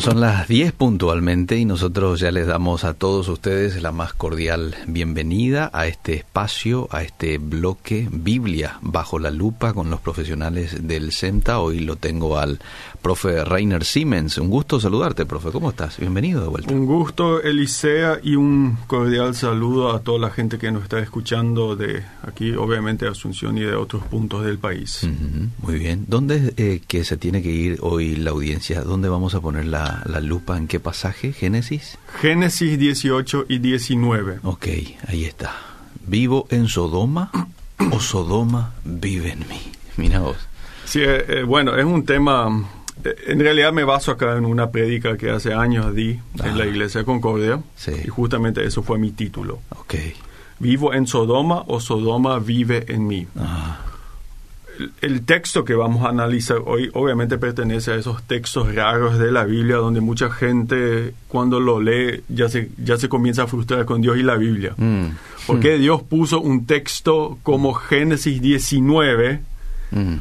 Bueno, son las 10 puntualmente y nosotros ya les damos a todos ustedes la más cordial bienvenida a este espacio, a este bloque Biblia bajo la lupa con los profesionales del CENTA. Hoy lo tengo al profe Rainer Siemens. Un gusto saludarte, profe. ¿Cómo estás? Bienvenido de vuelta. Un gusto, Elisea, y un cordial saludo a toda la gente que nos está escuchando de aquí, obviamente, de Asunción y de otros puntos del país. Muy bien. ¿Dónde es eh, que se tiene que ir hoy la audiencia? ¿Dónde vamos a poner la, la lupa? ¿En qué pasaje? ¿Génesis? Génesis 18 y 19. Ok, ahí está. ¿Vivo en Sodoma o Sodoma vive en mí? Mira vos. Sí, eh, eh, bueno, es un tema en realidad me baso acá en una prédica que hace años di en la iglesia de Concordia. Sí. Y justamente eso fue mi título. Ok. ¿Vivo en Sodoma o Sodoma vive en mí? Ah, El, texto que vamos a analizar hoy obviamente pertenece a esos textos raros de la Biblia donde mucha gente cuando lo lee ya se, ya se comienza a frustrar con Dios y la Biblia. mm, ¿Por qué Dios puso un texto como Génesis 19 mm,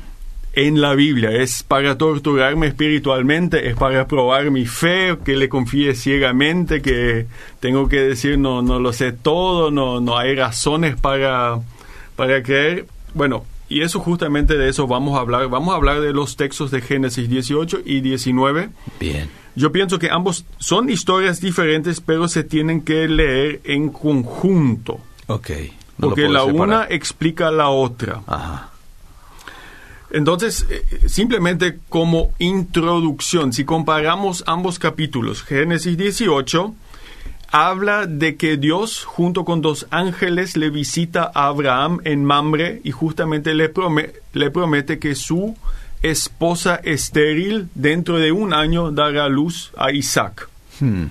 en la Biblia. Es para torturarme espiritualmente, es para probar mi fe, que le confíe ciegamente, que tengo que decir no, no lo sé todo, no, no hay razones para, para creer. Bueno, y eso justamente de eso vamos a hablar. Vamos a hablar de los textos de Génesis 18 y 19. bien. Yo pienso que ambos son historias diferentes, pero se tienen que leer en conjunto. Ok. No Porque la separar. una explica la otra. Ajá. Entonces, eh, simplemente como introducción, si comparamos ambos capítulos, Génesis 18 habla de que Dios junto con dos ángeles le visita a Abraham en Mamre y justamente le, prome- le promete que su esposa estéril dentro de un año dará luz a Isaac. Hmm.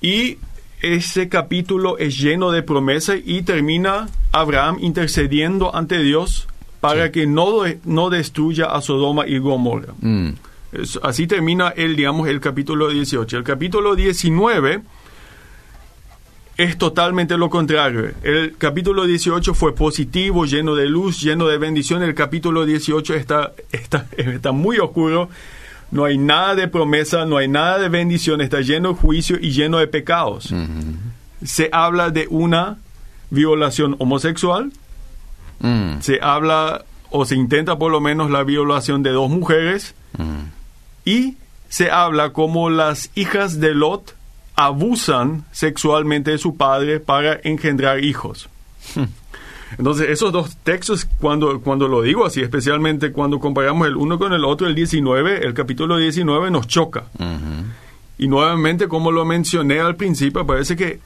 Y ese capítulo es lleno de promesas y termina Abraham intercediendo ante Dios para Sí. que no, no destruya a Sodoma y Gomorra. Mm, Es- así termina el, digamos, el capítulo 18. El capítulo 19 es totalmente lo contrario. El capítulo 18 fue positivo, lleno de luz, lleno de bendición. El capítulo 18 está, está, está muy oscuro. No hay nada de promesa, no hay nada de bendición. Está lleno de juicio y lleno de pecados. Se habla de una violación homosexual. mm, Se habla o se intenta por lo menos la violación de dos mujeres. mm. Y se habla como las hijas de Lot abusan sexualmente de su padre para engendrar hijos. Entonces, esos dos textos, cuando, cuando lo digo así, especialmente cuando comparamos el uno con el otro, el 19, el capítulo 19 nos choca. Y nuevamente, como lo mencioné al principio, parece que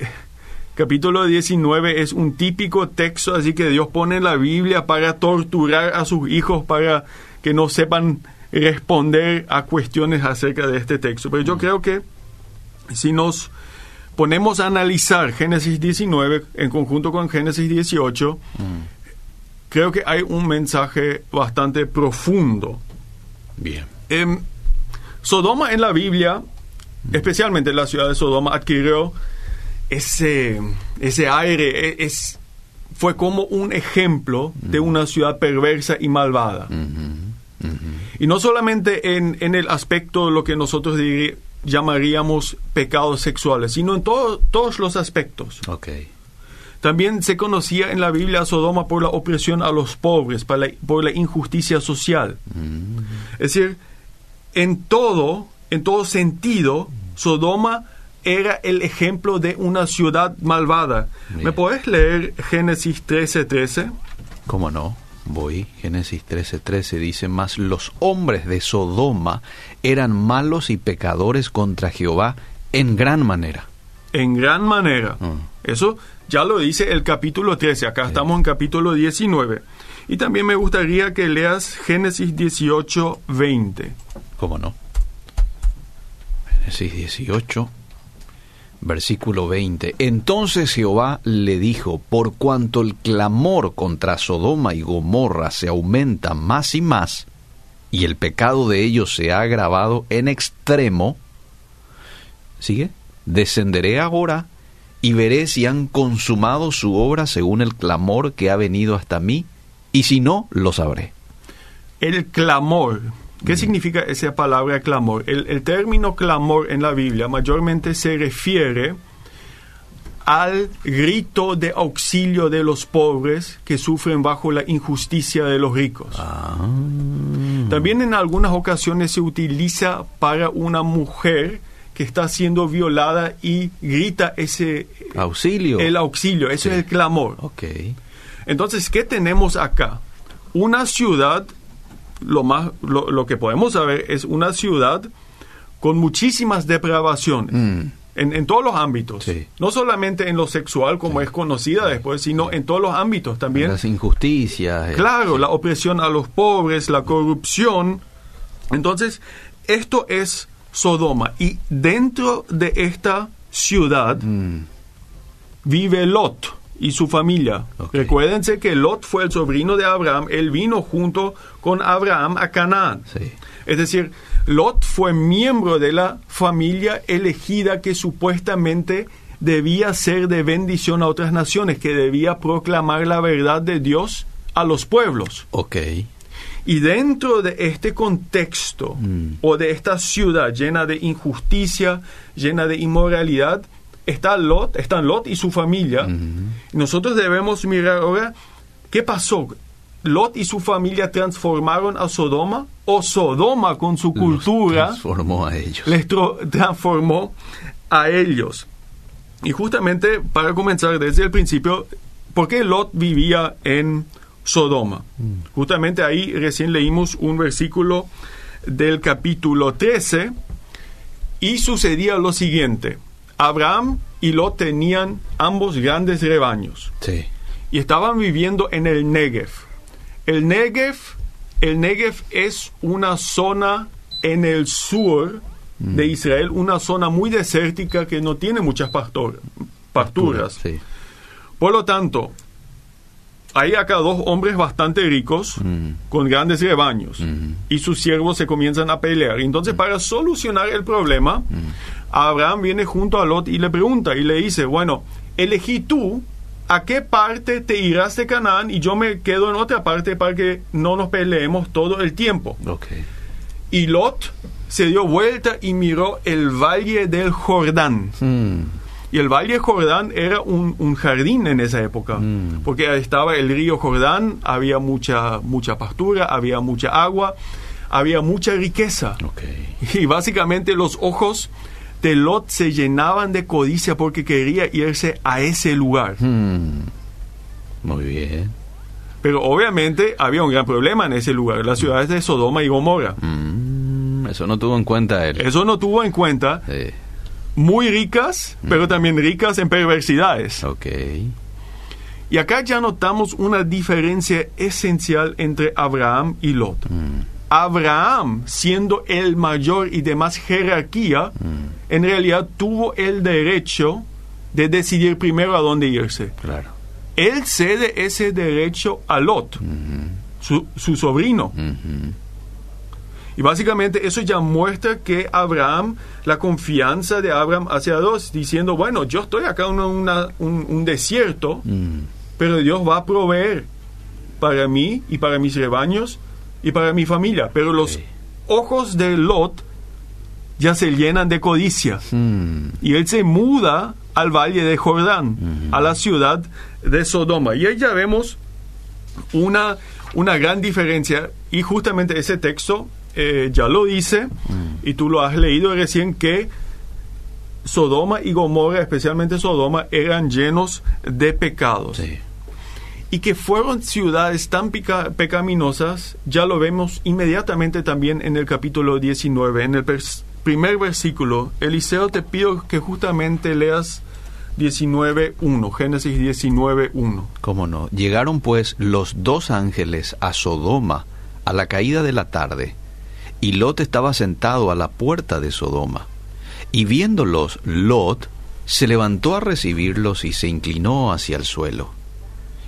capítulo 19 es un típico texto, así que Dios pone en la Biblia para torturar a sus hijos, para que no sepan responder a cuestiones acerca de este texto. Pero yo creo que si nos ponemos a analizar Génesis 19 en conjunto con Génesis 18, creo que hay un mensaje bastante profundo. Bien. Em, Sodoma en la Biblia, especialmente la ciudad de Sodoma, adquirió ese, ese aire, e- es, fue como un ejemplo de una ciudad perversa y malvada. Y no solamente en, en el aspecto de lo que nosotros diri- llamaríamos pecados sexuales, sino en todo- todos los aspectos. Ok. También se conocía en la Biblia a Sodoma por la opresión a los pobres, por la, por la injusticia social. Mm, Es decir, en todo, en todo sentido, Sodoma era el ejemplo de una ciudad malvada. Bien. ¿Me podés leer Génesis 13:13? ¿Cómo no? Voy. Génesis 13:13 dice, mas los hombres de Sodoma eran malos y pecadores contra Jehová en gran manera. En gran manera. Mm. Eso ya lo dice el capítulo 13. Acá estamos en capítulo 19. Y también me gustaría que leas Génesis 18:20. ¿Cómo no? Génesis 18, versículo 20. Entonces Jehová le dijo, por cuanto el clamor contra Sodoma y Gomorra se aumenta más y más, y el pecado de ellos se ha agravado en extremo, ¿sigue? Descenderé ahora y veré si han consumado su obra según el clamor que ha venido hasta mí, y si no, lo sabré. El clamor ¿Qué significa esa palabra clamor? El, el término clamor en la Biblia mayormente se refiere al grito de auxilio de los pobres que sufren bajo la injusticia de los ricos. Ah, También en algunas ocasiones se utiliza para una mujer que está siendo violada y grita ese auxilio. el auxilio, ese Sí. es el clamor. Ok. Entonces, ¿qué tenemos acá? Una ciudad, lo más lo, lo que podemos saber es una ciudad con muchísimas depravaciones. Mm, En, en todos los ámbitos. Sí. No solamente en lo sexual, como es conocida después, sino en todos los ámbitos también. Las injusticias. eh, Claro, sí. la opresión a los pobres, la corrupción. Entonces, esto es Sodoma. Y dentro de esta ciudad Mm, vive Lot y su familia. Ok. Recuérdense que Lot fue el sobrino de Abraham. Él vino junto con Abraham a Canaán. sí. Es decir, Lot fue miembro de la familia elegida que supuestamente debía ser de bendición a otras naciones, que debía proclamar la verdad de Dios a los pueblos. Ok. Y dentro de este contexto Mm. o de esta ciudad llena de injusticia, llena de inmoralidad, está Lot, están Lot y su familia. Nosotros debemos mirar ahora qué pasó. Lot y su familia transformaron a Sodoma o Sodoma con su Los cultura transformó a ellos. les transformó a ellos. Y justamente para comenzar desde el principio, ¿por qué Lot vivía en Sodoma? Justamente ahí recién leímos un versículo del capítulo 13 y sucedía lo siguiente. Abraham y Lot tenían ambos grandes rebaños Sí. y estaban viviendo en el Negev. El Negev, el Negev es una zona en el sur de Israel, una zona muy desértica que no tiene muchas pasturas. Sí. Por lo tanto, hay acá dos hombres bastante ricos con grandes rebaños y sus siervos se comienzan a pelear. Entonces, para solucionar el problema, Abraham viene junto a Lot y le pregunta y le dice, bueno, elegí tú a qué parte te irás de Canaán y yo me quedo en otra parte para que no nos peleemos todo el tiempo. Y Lot se dio vuelta y miró el valle del Jordán. Mm. Y el Valle Jordán era un, un jardín en esa época, Mm. porque estaba el río Jordán, había mucha, mucha pastura, había mucha agua, había mucha riqueza. Y básicamente los ojos de Lot se llenaban de codicia porque quería irse a ese lugar. Mm. Muy bien. Pero obviamente había un gran problema en ese lugar, las ciudades de Sodoma y Gomorra. Mm. Eso no tuvo en cuenta él. Eso no tuvo en cuenta, Sí. Muy ricas, pero también ricas en perversidades. Ok. Y acá ya notamos una diferencia esencial entre Abraham y Lot. Mm. Abraham, siendo el mayor y de más jerarquía, Mm. en realidad tuvo el derecho de decidir primero a dónde irse. Claro. Él cede ese derecho a Lot, Mhm. su, su sobrino. Mhm. Y básicamente eso ya muestra que Abraham, la confianza de Abraham hacia Dios, diciendo, bueno, yo estoy acá en una- un, un desierto, Mm. pero Dios va a proveer para mí y para mis rebaños y para mi familia. Pero los Sí. ojos de Lot ya se llenan de codicia. Mm. Y él se muda al valle de Jordán, Ujú. a la ciudad de Sodoma. Y ahí ya vemos una, una gran diferencia. Y justamente ese texto eh, ya lo dice, y tú lo has leído recién, que Sodoma y Gomorra, especialmente Sodoma, eran llenos de pecados. Sí. Y que fueron ciudades tan pecaminosas, ya lo vemos inmediatamente también en el capítulo 19, en el primer versículo. Eliseo, te pido que justamente leas 19.1, Génesis 19.1. ¿Cómo no? Llegaron pues los dos ángeles a Sodoma a la caída de la tarde, y Lot estaba sentado a la puerta de Sodoma. Y viéndolos, Lot se levantó a recibirlos y se inclinó hacia el suelo.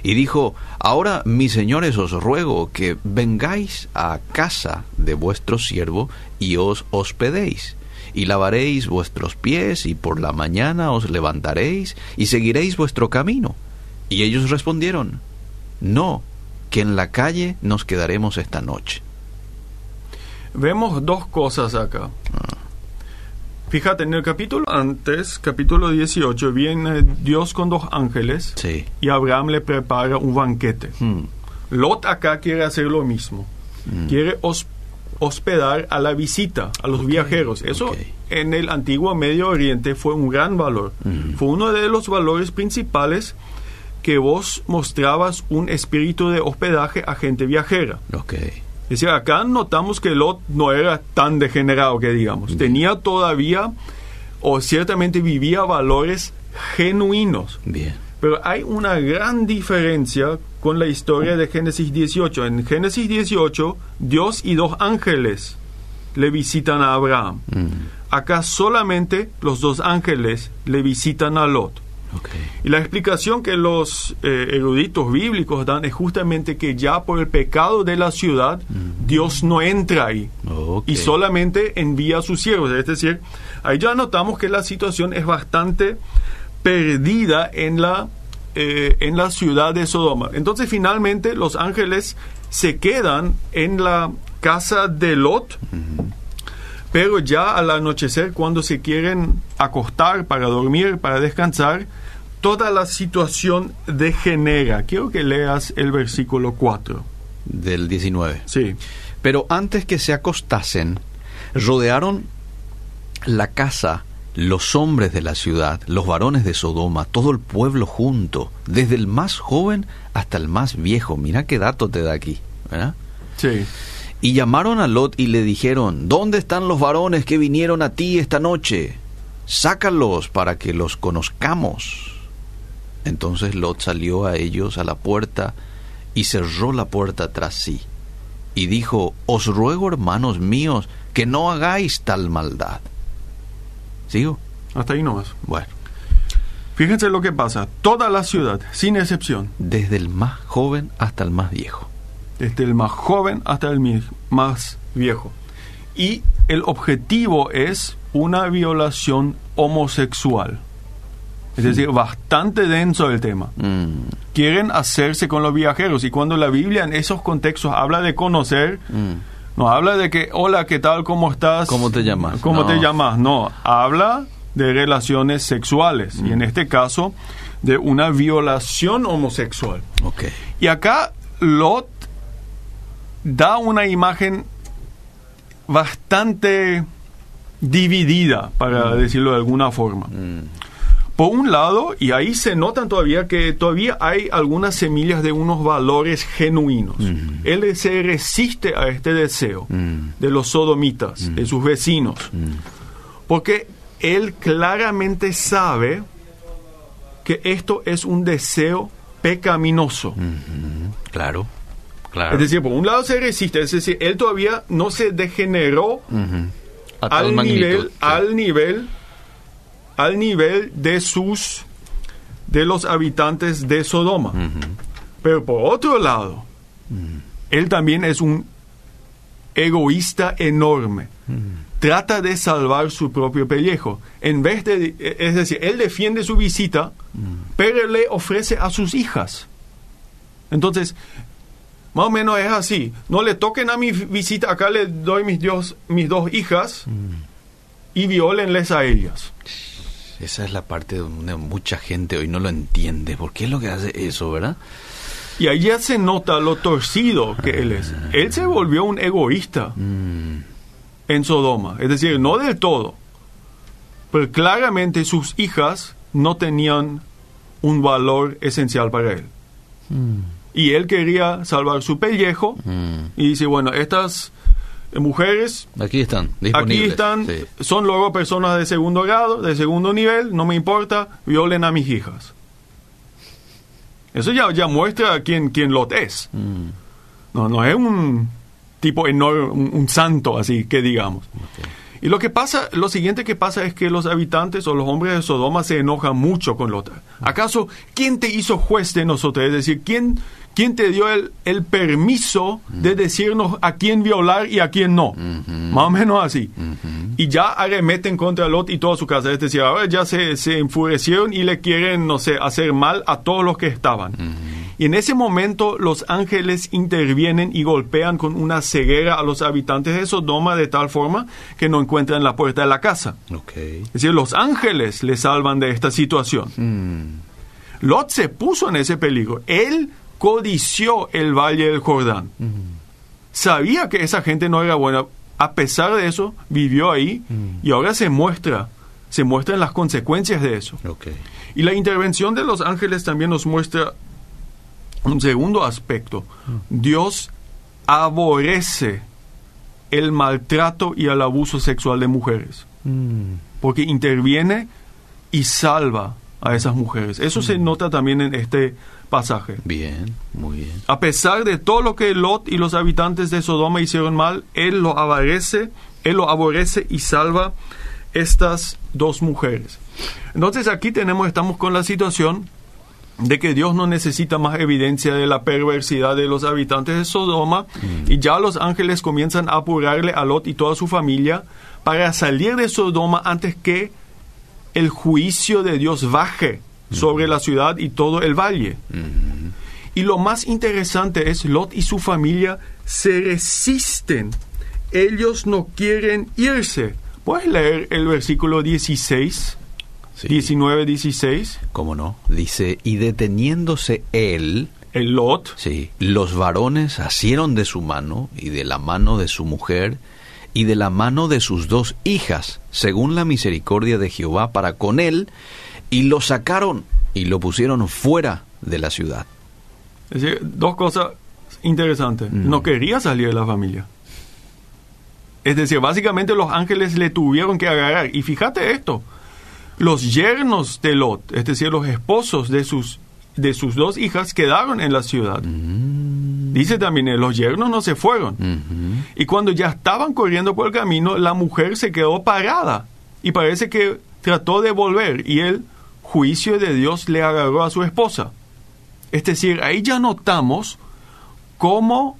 Y dijo, Ahora, mis señores, os ruego que vengáis a casa de vuestro siervo y os hospedéis, y lavaréis vuestros pies, y por la mañana os levantaréis, y seguiréis vuestro camino. Y ellos respondieron, No, que en la calle nos quedaremos esta noche. Vemos dos cosas acá. Fíjate, en el capítulo antes, capítulo 18, viene Dios con dos ángeles Sí. y Abraham le prepara un banquete. Mm. Lot acá quiere hacer lo mismo. Quiere hos- hospedar a la visita, a los viajeros. Eso en el antiguo Medio Oriente fue un gran valor. Mm. Fue uno de los valores principales que vos mostrabas un espíritu de hospedaje a gente viajera. Ok. Decir, acá notamos que Lot no era tan degenerado que digamos. Tenía todavía, o ciertamente vivía valores genuinos. Bien. Pero hay una gran diferencia con la historia de Génesis 18. En Génesis 18, Dios y dos ángeles le visitan a Abraham. Mm. Acá solamente los dos ángeles le visitan a Lot. Y la explicación que los eh, eruditos bíblicos dan es justamente que ya por el pecado de la ciudad, Dios no entra ahí. Y solamente envía a sus siervos. Es decir, ahí ya notamos que la situación es bastante perdida en la, eh, en la ciudad de Sodoma. Entonces finalmente los ángeles se quedan en la casa de Lot, pero ya al anochecer, cuando se quieren acostar para dormir, para descansar, toda la situación degenera. Quiero que leas el versículo 4. Del 19. Sí. Pero antes que se acostasen, rodearon la casa los hombres de la ciudad, los varones de Sodoma, todo el pueblo junto, desde el más joven hasta el más viejo. Mira qué dato te da aquí, ¿verdad? Sí. Y llamaron a Lot y le dijeron, ¿dónde están los varones que vinieron a ti esta noche? Sácalos para que los conozcamos. Entonces Lot salió a ellos a la puerta y cerró la puerta tras sí. Y dijo, Os ruego, hermanos míos, que no hagáis tal maldad. ¿Sigo? Hasta ahí nomás. Bueno, Fíjense lo que pasa. Toda la ciudad, sin excepción, desde el más joven hasta el más viejo. desde el más joven hasta el más viejo. Y el objetivo es una violación homosexual. Es decir, bastante denso el tema. Mm, Quieren hacerse con los viajeros. Y cuando la Biblia en esos contextos habla de conocer, mm. no habla de que, hola, ¿qué tal? ¿Cómo estás? ¿Cómo te llamas? ¿Cómo No. te llamas? No, habla de relaciones sexuales. Y en este caso, de una violación homosexual. Ok. Y acá Lot da una imagen bastante dividida, para decirlo de alguna forma. Mm, Por un lado, y ahí se notan todavía que todavía hay algunas semillas de unos valores genuinos. Él se resiste a este deseo Mm. de los sodomitas, de sus vecinos, porque él claramente sabe que esto es un deseo pecaminoso. Claro, claro. Es decir, por un lado se resiste, es decir, él todavía no se degeneró tal al magnitud, nivel, sí. al nivel, al nivel de sus, de los habitantes de Sodoma. Pero por otro lado, él también es un egoísta enorme. Trata de salvar su propio pellejo. En vez de, es decir, él defiende su visita, pero le ofrece a sus hijas. Entonces, más o menos es así. No le toquen a mi visita, acá le doy mis, dios, mis dos hijas y violenles a ellas. Esa es la parte donde mucha gente hoy no lo entiende. ¿Por qué es lo que hace eso, verdad? Y ahí ya se nota lo torcido que él es. Él se volvió un egoísta Mm, en Sodoma. Es decir, no del todo. Pero claramente sus hijas no tenían un valor esencial para él. Y él quería salvar su pellejo mm. y dice, bueno, estas mujeres Aquí están, aquí disponibles. están, Sí. son luego personas de segundo grado, de segundo nivel, no me importa, violen a mis hijas. Eso ya, ya muestra quién, quién Lot es. Mm, No, no es un tipo enorme, un, un santo así que digamos. Y lo que pasa, lo siguiente que pasa es que los habitantes o los hombres de Sodoma se enojan mucho con Lot. ¿Acaso quién te hizo juez de nosotros? Es decir, ¿quién, quién te dio el, el permiso de decirnos a quién violar y a quién no? Más o menos así. Y ya arremeten contra Lot y toda su casa. Es decir, ahora ya se, se enfurecieron y le quieren, no sé, hacer mal a todos los que estaban. Y en ese momento los ángeles intervienen y golpean con una ceguera a los habitantes de Sodoma de tal forma que no encuentran la puerta de la casa. Es decir, los ángeles le salvan de esta situación. Mm. Lot se puso en ese peligro. Él codició el valle del Jordán. Sabía que esa gente no era buena. A pesar de eso, vivió ahí y ahora se muestra, se muestran las consecuencias de eso. Y la intervención de los ángeles también nos muestra un segundo aspecto. Dios aborrece el maltrato y el abuso sexual de mujeres, porque interviene y salva a esas mujeres. Eso se nota también en este pasaje. Bien, muy bien. A pesar de todo lo que Lot y los habitantes de Sodoma hicieron mal, él lo aborrece, él lo aborrece y salva estas dos mujeres. Entonces aquí tenemos, estamos con la situación de que Dios no necesita más evidencia de la perversidad de los habitantes de Sodoma y ya los ángeles comienzan a apurarle a Lot y toda su familia para salir de Sodoma antes que el juicio de Dios baje sobre la ciudad y todo el valle. Y lo más interesante es Lot y su familia se resisten. Ellos no quieren irse. ¿Puedes leer el versículo 16? Sí. 19, 16. ¿Cómo no? Dice, y deteniéndose él, El Lot. sí, los varones asieron de su mano y de la mano de su mujer y de la mano de sus dos hijas, según la misericordia de Jehová para con él, y lo sacaron y lo pusieron fuera de la ciudad. Es decir, dos cosas interesantes. Mm. No quería salir de la familia. Es decir, básicamente los ángeles le tuvieron que agarrar. Y fíjate esto, los yernos de Lot, es decir, los esposos de sus, de sus dos hijas, quedaron en la ciudad. Dice también, eh, los yernos no se fueron. Y cuando ya estaban corriendo por el camino, la mujer se quedó parada. Y parece que trató de volver. Y el juicio de Dios le agarró a su esposa. Es decir, ahí ya notamos cómo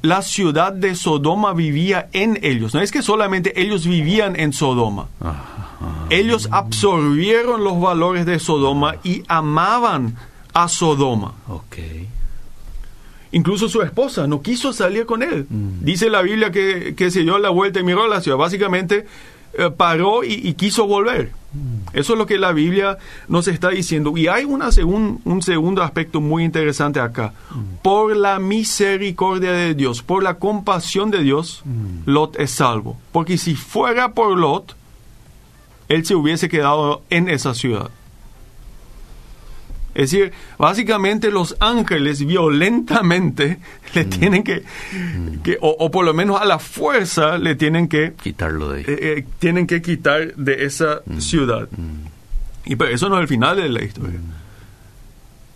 la ciudad de Sodoma vivía en ellos. No es que solamente ellos vivían en Sodoma. Ellos absorbieron los valores de Sodoma y amaban a Sodoma. Ok. Incluso su esposa no quiso salir con él. Dice la Biblia que, que se dio la vuelta y miró a la ciudad. Básicamente eh, paró y, y quiso volver. Eso es lo que la Biblia nos está diciendo. Y hay una segun- un segundo aspecto muy interesante acá. Por la misericordia de Dios, por la compasión de Dios, Lot es salvo. Porque si fuera por Lot, él se hubiese quedado en esa ciudad. Es decir, básicamente los ángeles violentamente le tienen que, que- o, o por lo menos a la fuerza, le tienen que, Quitarlo de ahí. eh, eh, tienen que quitar de esa ciudad. Y pero eso no es el final de la historia.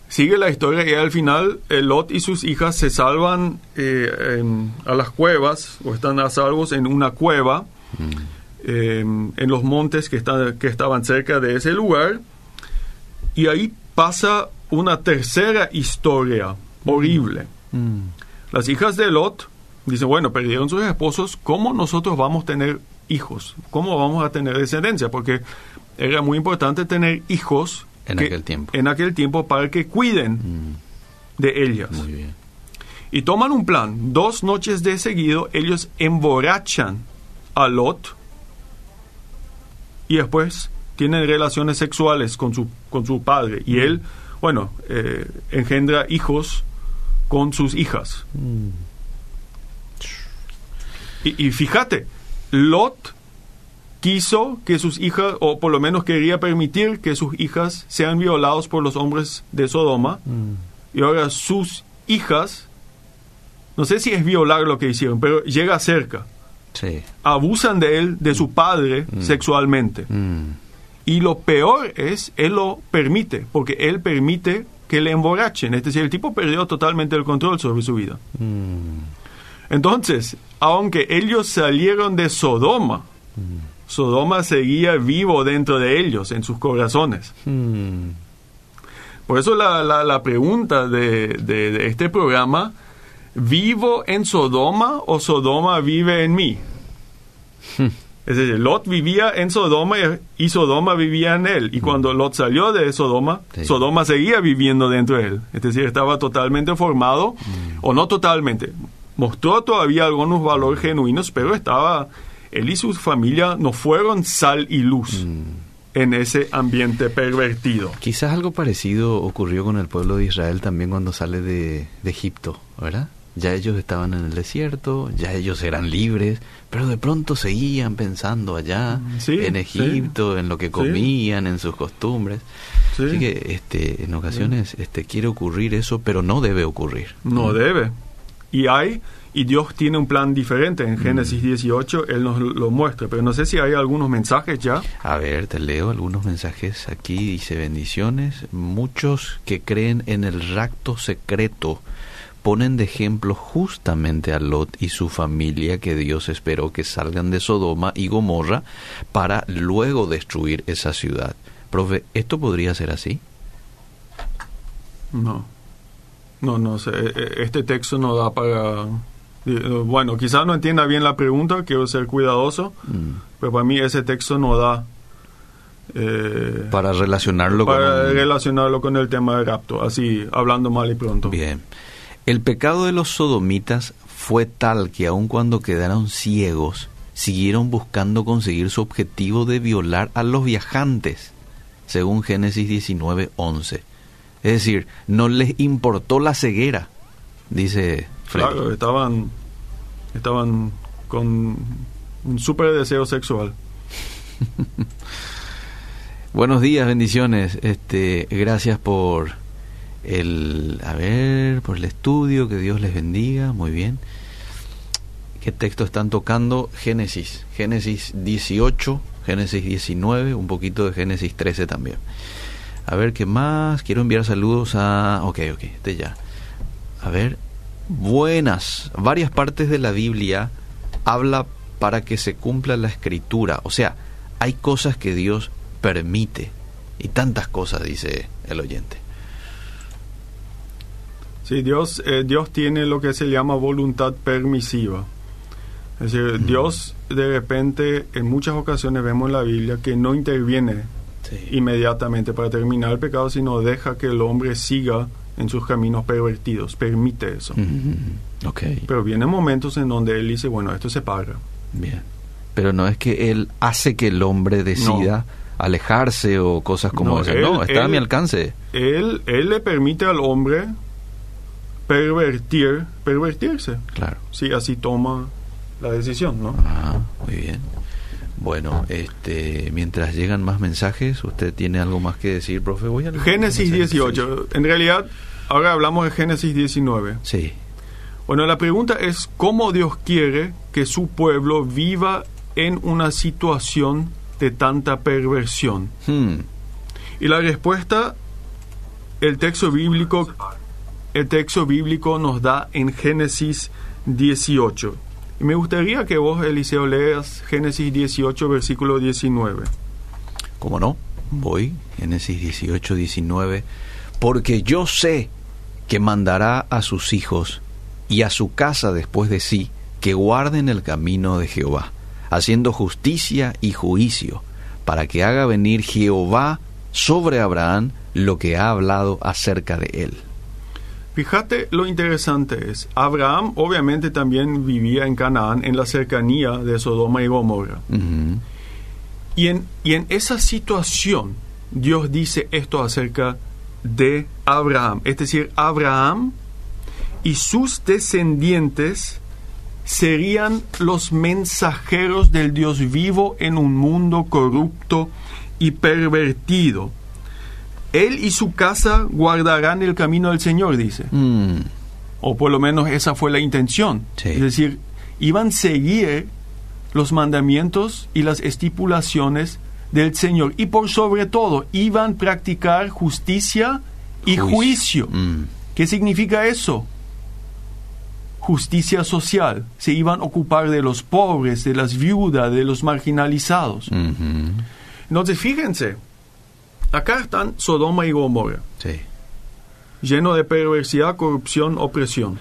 Sigue la historia y al final eh, Lot y sus hijas se salvan eh, en- a las cuevas o están a salvos en una cueva eh, en los montes que, están, que estaban cerca de ese lugar. Y ahí pasa una tercera historia horrible. Mm. Las hijas de Lot dicen, bueno, perdieron sus esposos, ¿cómo nosotros vamos a tener hijos? ¿Cómo vamos a tener descendencia? Porque era muy importante tener hijos En que- aquel tiempo. En aquel tiempo para que cuiden Mm. de ellas. Muy bien. Y toman un plan. Dos noches de seguido ellos emborrachan a Lot y después tienen relaciones sexuales con su, con su padre. Y él, bueno, eh, engendra hijos con sus hijas. Y, y fíjate, Lot quiso que sus hijas, o por lo menos quería permitir que sus hijas sean violados por los hombres de Sodoma. Y ahora sus hijas, no sé si es violar lo que hicieron, pero llega cerca. Sí. Abusan de él, de su padre, sexualmente. Mm. Y lo peor es, él lo permite, porque él permite que le emborrachen. Es decir, el tipo perdió totalmente el control sobre su vida. Mm. Entonces, aunque ellos salieron de Sodoma, Sodoma seguía vivo dentro de ellos, en sus corazones. Mm. Por eso la, la- la pregunta de, de- de este programa, ¿vivo en Sodoma o Sodoma vive en mí? Es decir, Lot vivía en Sodoma y, Sodoma vivía en él. Y cuando Lot salió de Sodoma, Sí. Sodoma seguía viviendo dentro de él. Es decir, estaba totalmente formado, o no totalmente. Mostró todavía algunos valores genuinos, pero estaba, él y su familia no fueron sal y luz en ese ambiente pervertido. Quizás algo parecido ocurrió con el pueblo de Israel también cuando sale de, de Egipto, ¿verdad? Ya ellos estaban en el desierto, ya ellos eran libres, pero de pronto seguían pensando allá, Sí, en sí. Egipto, en lo que Sí. comían, en sus costumbres. Sí. Así que este, en ocasiones este, quiere ocurrir eso, pero no debe ocurrir. No debe. Y hay, y Dios tiene un plan diferente. En Génesis 18 Él nos lo muestra. Pero no sé si hay algunos mensajes ya. A ver, te leo algunos mensajes aquí. Dice bendiciones. Muchos que creen en el rapto secreto ponen de ejemplo justamente a Lot y su familia que Dios esperó que salgan de Sodoma y Gomorra para luego destruir esa ciudad. Profe, ¿esto podría ser así? No. No, no sé. E- e- Este texto no da para... eh, Bueno, quizás no entienda bien la pregunta, quiero ser cuidadoso, Mm, pero para mí ese texto no da eh, Para relacionarlo para con... relacionarlo con el tema del rapto, así hablando mal y pronto. Bien. El pecado de los sodomitas fue tal que aun cuando quedaron ciegos, siguieron buscando conseguir su objetivo de violar a los viajantes, según Génesis 19:11. Es decir, no les importó la ceguera, dice Freddy. Claro, estaban, estaban con un súper deseo sexual. Buenos días, bendiciones. Este, gracias por el, a ver, por el estudio, que Dios les bendiga, muy bien. ¿Qué texto están tocando? Génesis, Génesis 18, Génesis 19, un poquito de Génesis 13 también. A ver, ¿qué más? Quiero enviar saludos a... Ok, ok, este ya. A ver, buenas. Varias partes de la Biblia habla para que se cumpla la escritura. O sea, hay cosas que Dios permite. Y tantas cosas, dice el oyente. Sí, Dios, eh, Dios tiene lo que se llama voluntad permisiva. Es decir, Dios de repente en muchas ocasiones vemos en la Biblia que no interviene inmediatamente para terminar el pecado, sino deja que el hombre siga en sus caminos pervertidos, permite eso. Mm, ok, Pero vienen momentos en donde él dice, bueno, esto se paga. bien. Pero no es que Él hace que el hombre decida alejarse o cosas como No, esas. él- no, está a mi alcance. Él, él le permite al hombre pervertir, pervertirse, Claro. si así toma la decisión, ¿no? Ah, muy bien. Bueno, este, mientras llegan más mensajes, ¿usted tiene algo más que decir, profe? Voy a Génesis los mensajes. 18. En realidad, ahora hablamos de Génesis 19. Sí. Bueno, la pregunta es cómo Dios quiere que su pueblo viva en una situación de tanta perversión. Hmm, Y la respuesta, el texto bíblico, el texto bíblico nos da en Génesis 18. Y me gustaría que vos, Eliseo, leas Génesis 18, versículo 19. ¿Cómo no? Voy, Génesis 18, 19. Porque yo sé que mandará a sus hijos y a su casa después de sí que guarden el camino de Jehová, haciendo justicia y juicio, para que haga venir Jehová sobre Abraham lo que ha hablado acerca de él. Fíjate lo interesante es, Abraham obviamente también vivía en Canaán, en la cercanía de Sodoma y Gomorra. Y en, y en esa situación, Dios dice esto acerca de Abraham. Es decir, Abraham y sus descendientes serían los mensajeros del Dios vivo en un mundo corrupto y pervertido. Él y su casa guardarán el camino del Señor, dice. Mm, O por lo menos esa fue la intención. Sí. Es decir, iban a seguir los mandamientos y las estipulaciones del Señor. Y por sobre todo, iban a practicar justicia y juicio. Mm, ¿Qué significa eso? Justicia social. Se iban a ocupar de los pobres, de las viudas, de los marginalizados. ujú. Entonces, fíjense, acá están Sodoma y Gomorra, Sí. lleno de perversidad, corrupción, opresión.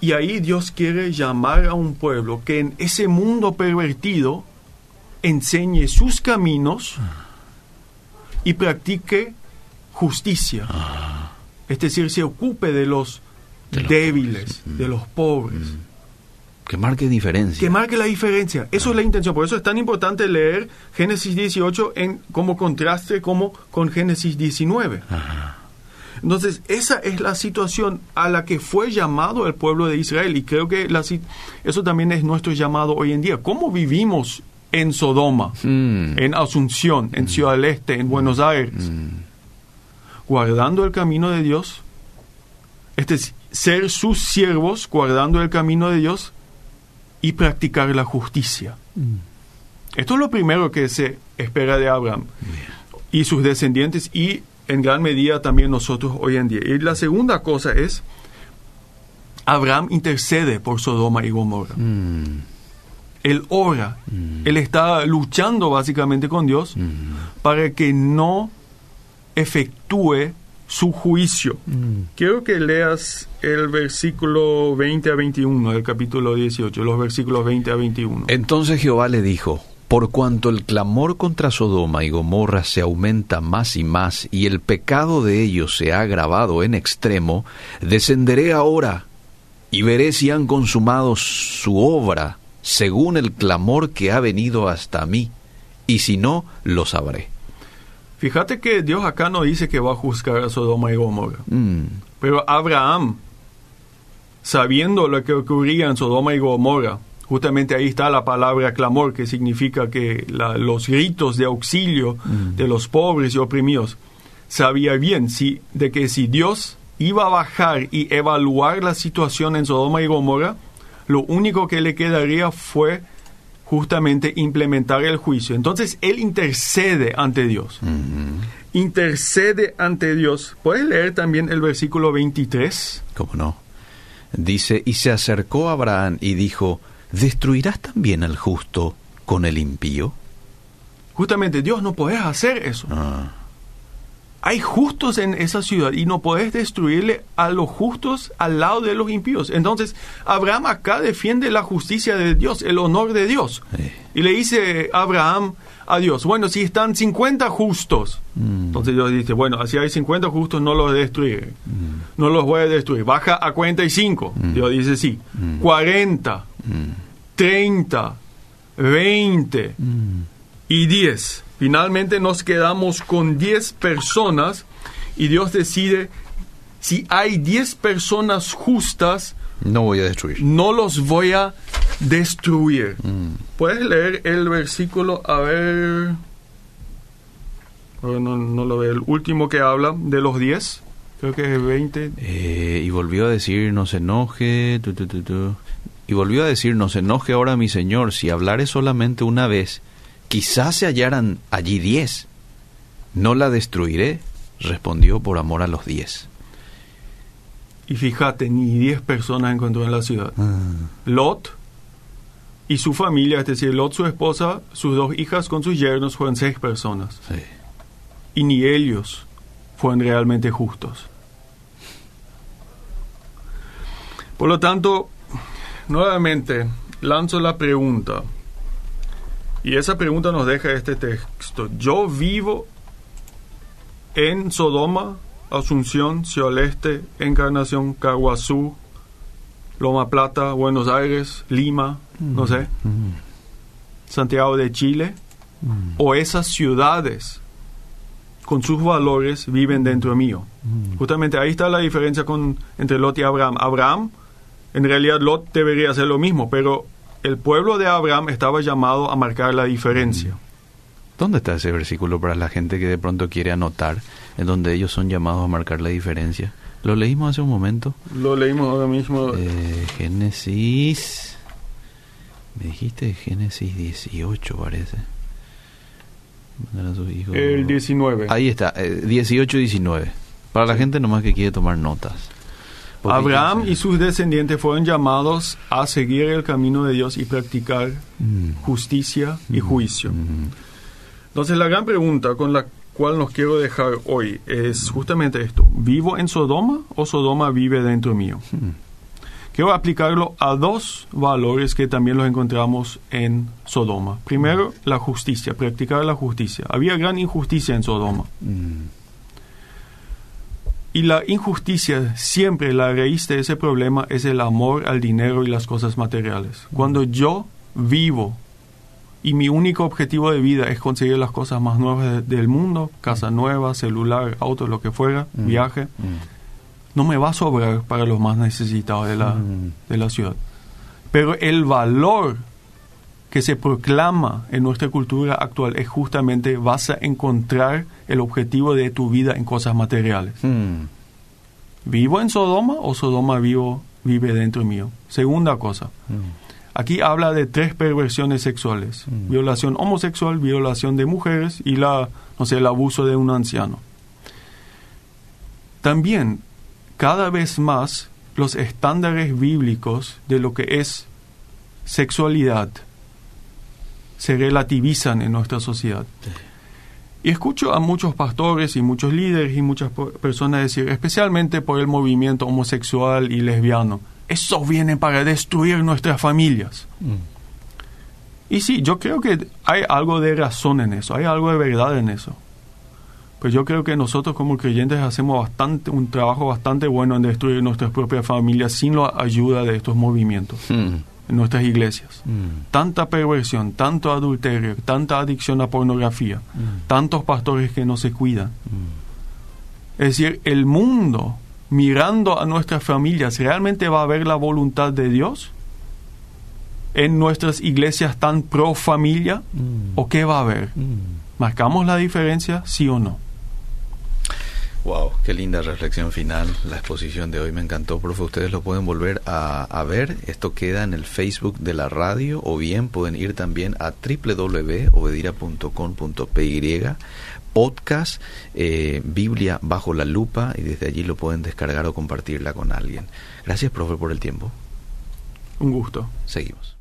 Y ahí Dios quiere llamar a un pueblo que en ese mundo pervertido enseñe sus caminos y practique justicia. Es decir, se ocupe de los De los débiles, pobres. Mm. de los pobres. Que marque diferencia. Que marque la diferencia. Eso es la intención. Por eso es tan importante leer Génesis 18 en, como contraste como con Génesis 19. Ajá. Entonces, esa es la situación a la que fue llamado el pueblo de Israel. Y creo que la eso también es nuestro llamado hoy en día. ¿Cómo vivimos en Sodoma, Mm. en Asunción, en Ciudad del Este, en Buenos Aires? Guardando el camino de Dios. Este es ser sus siervos, guardando el camino de Dios y practicar la justicia. Esto es lo primero que se espera de Abraham y sus descendientes y en gran medida también nosotros hoy en día. Y la segunda cosa es, Abraham intercede por Sodoma y Gomorra. Mm. Él ora, él está luchando básicamente con Dios Mm. para que no efectúe su juicio. Quiero que leas el versículo 20 a 21 del capítulo 18, los versículos 20 a 21. Entonces Jehová le dijo, por cuanto el clamor contra Sodoma y Gomorra se aumenta más y más, y el pecado de ellos se ha agravado en extremo, descenderé ahora y veré si han consumado su obra según el clamor que ha venido hasta mí, y si no, lo sabré. Fíjate que Dios acá no dice que va a juzgar a Sodoma y Gomorra. Mm, Pero Abraham, sabiendo lo que ocurría en Sodoma y Gomorra, justamente ahí está la palabra clamor, que significa que la- los gritos de auxilio de los pobres y oprimidos, sabía bien si, de que si Dios iba a bajar y evaluar la situación en Sodoma y Gomorra, lo único que le quedaría fue justamente implementar el juicio. Entonces él intercede ante Dios. Intercede ante Dios. ¿Puedes leer también el versículo 23? ¿Cómo no? Dice, y se acercó a Abraham y dijo, ¿destruirás también al justo con el impío? Justamente Dios no podés hacer eso. Ah, Hay justos en esa ciudad y no podés destruirle a los justos al lado de los impíos. Entonces, Abraham acá defiende la justicia de Dios, el honor de Dios. Sí. Y le dice Abraham a Dios, bueno, si están 50 justos, Mm. entonces Dios dice, bueno, si hay 50 justos no los destruiré. No los voy a destruir. Baja a 45. Dios dice sí. 40, 30, 20 y 10. Finalmente nos quedamos con 10 personas y Dios decide, si hay 10 personas justas, no voy a destruir. no los voy a destruir. ¿Puedes leer el versículo? A ver... No, no lo veo. El último que habla de los 10. Creo que es 20. Eh, y volvió a decir, no se enoje, tu, tu, tu, tu. y volvió a decir, no se enoje ahora mi señor, si hablare solamente una vez, quizás se hallaran allí diez. No la destruiré, respondió por amor a los diez. Y fíjate, ni 10 personas encontró en la ciudad. Lot y su familia, es decir, Lot, su esposa, sus dos hijas con sus yernos, fueron seis personas. Sí. Y ni ellos fueron realmente justos. Por lo tanto, nuevamente, lanzo la pregunta. Y esa pregunta nos deja este texto. Yo vivo en Sodoma, Asunción, Ciudad del Este, Encarnación, Caguazú, Loma Plata, Buenos Aires, Lima, no sé, Santiago de Chile, o esas ciudades con sus valores viven dentro mío. Justamente ahí está la diferencia con, entre Lot y Abraham. Abraham, en realidad Lot debería hacer lo mismo, pero el pueblo de Abraham estaba llamado a marcar la diferencia. ¿Dónde está ese versículo para la gente que de pronto quiere anotar, en donde ellos son llamados a marcar la diferencia? Lo leímos hace un momento. Lo leímos ahora mismo. Eh, Génesis. Me dijiste Génesis 18, parece. Mandar a sus hijos- el 19. Ahí está, eh, 18 y 19. Para la gente nomás que quiere tomar notas. Abraham y sus descendientes fueron llamados a seguir el camino de Dios y practicar Mm, justicia y juicio. mm, Entonces la gran pregunta con la cual nos quiero dejar hoy es justamente esto. ¿Vivo en Sodoma o Sodoma vive dentro mío? mm. Quiero aplicarlo a dos valores que también los encontramos en Sodoma. Primero, la justicia, practicar la justicia. Había gran injusticia en Sodoma. Mm. Y la injusticia, siempre la raíz de ese problema es el amor al dinero y las cosas materiales. Cuando yo vivo y mi único objetivo de vida es conseguir las cosas más nuevas de- del mundo, casa nueva, celular, auto, lo que fuera, Mm. viaje, Mm. no me va a sobrar para los más necesitados de la, Mm. de la ciudad. Pero el valor que se proclama en nuestra cultura actual es justamente vas a encontrar el objetivo de tu vida en cosas materiales. Mm. ¿Vivo en Sodoma o Sodoma vivo, vive dentro mío? Segunda cosa. Mm. Aquí habla de tres perversiones sexuales. Mm. Violación homosexual, violación de mujeres y la, no sé, el abuso de un anciano. También, cada vez más, los estándares bíblicos de lo que es sexualidad se relativizan en nuestra sociedad. Y escucho a muchos pastores y muchos líderes y muchas personas decir, especialmente por el movimiento homosexual y lesbiano, eso viene para destruir nuestras familias. Mm. Y sí, yo creo que hay algo de razón en eso, hay algo de verdad en eso. Pues yo creo que nosotros como creyentes hacemos bastante un trabajo bastante bueno en destruir nuestras propias familias sin la ayuda de estos movimientos Mm. En nuestras iglesias. Mm. Tanta perversión, tanto adulterio, tanta adicción a pornografía, Mm. tantos pastores que no se cuidan. Mm. Es decir, el mundo mirando a nuestras familias, ¿realmente va a ver la voluntad de Dios en nuestras iglesias tan pro familia? ¿O qué va a haber? ¿Marcamos la diferencia, sí o no? Wow, qué linda reflexión final. La exposición de hoy me encantó, profe. Ustedes lo pueden volver a, a ver. Esto queda en el Facebook de la radio o bien pueden ir también a www.obedira.com.py podcast eh, Biblia bajo la lupa y desde allí lo pueden descargar o compartirla con alguien. Gracias, profe, por el tiempo. Un gusto. Seguimos.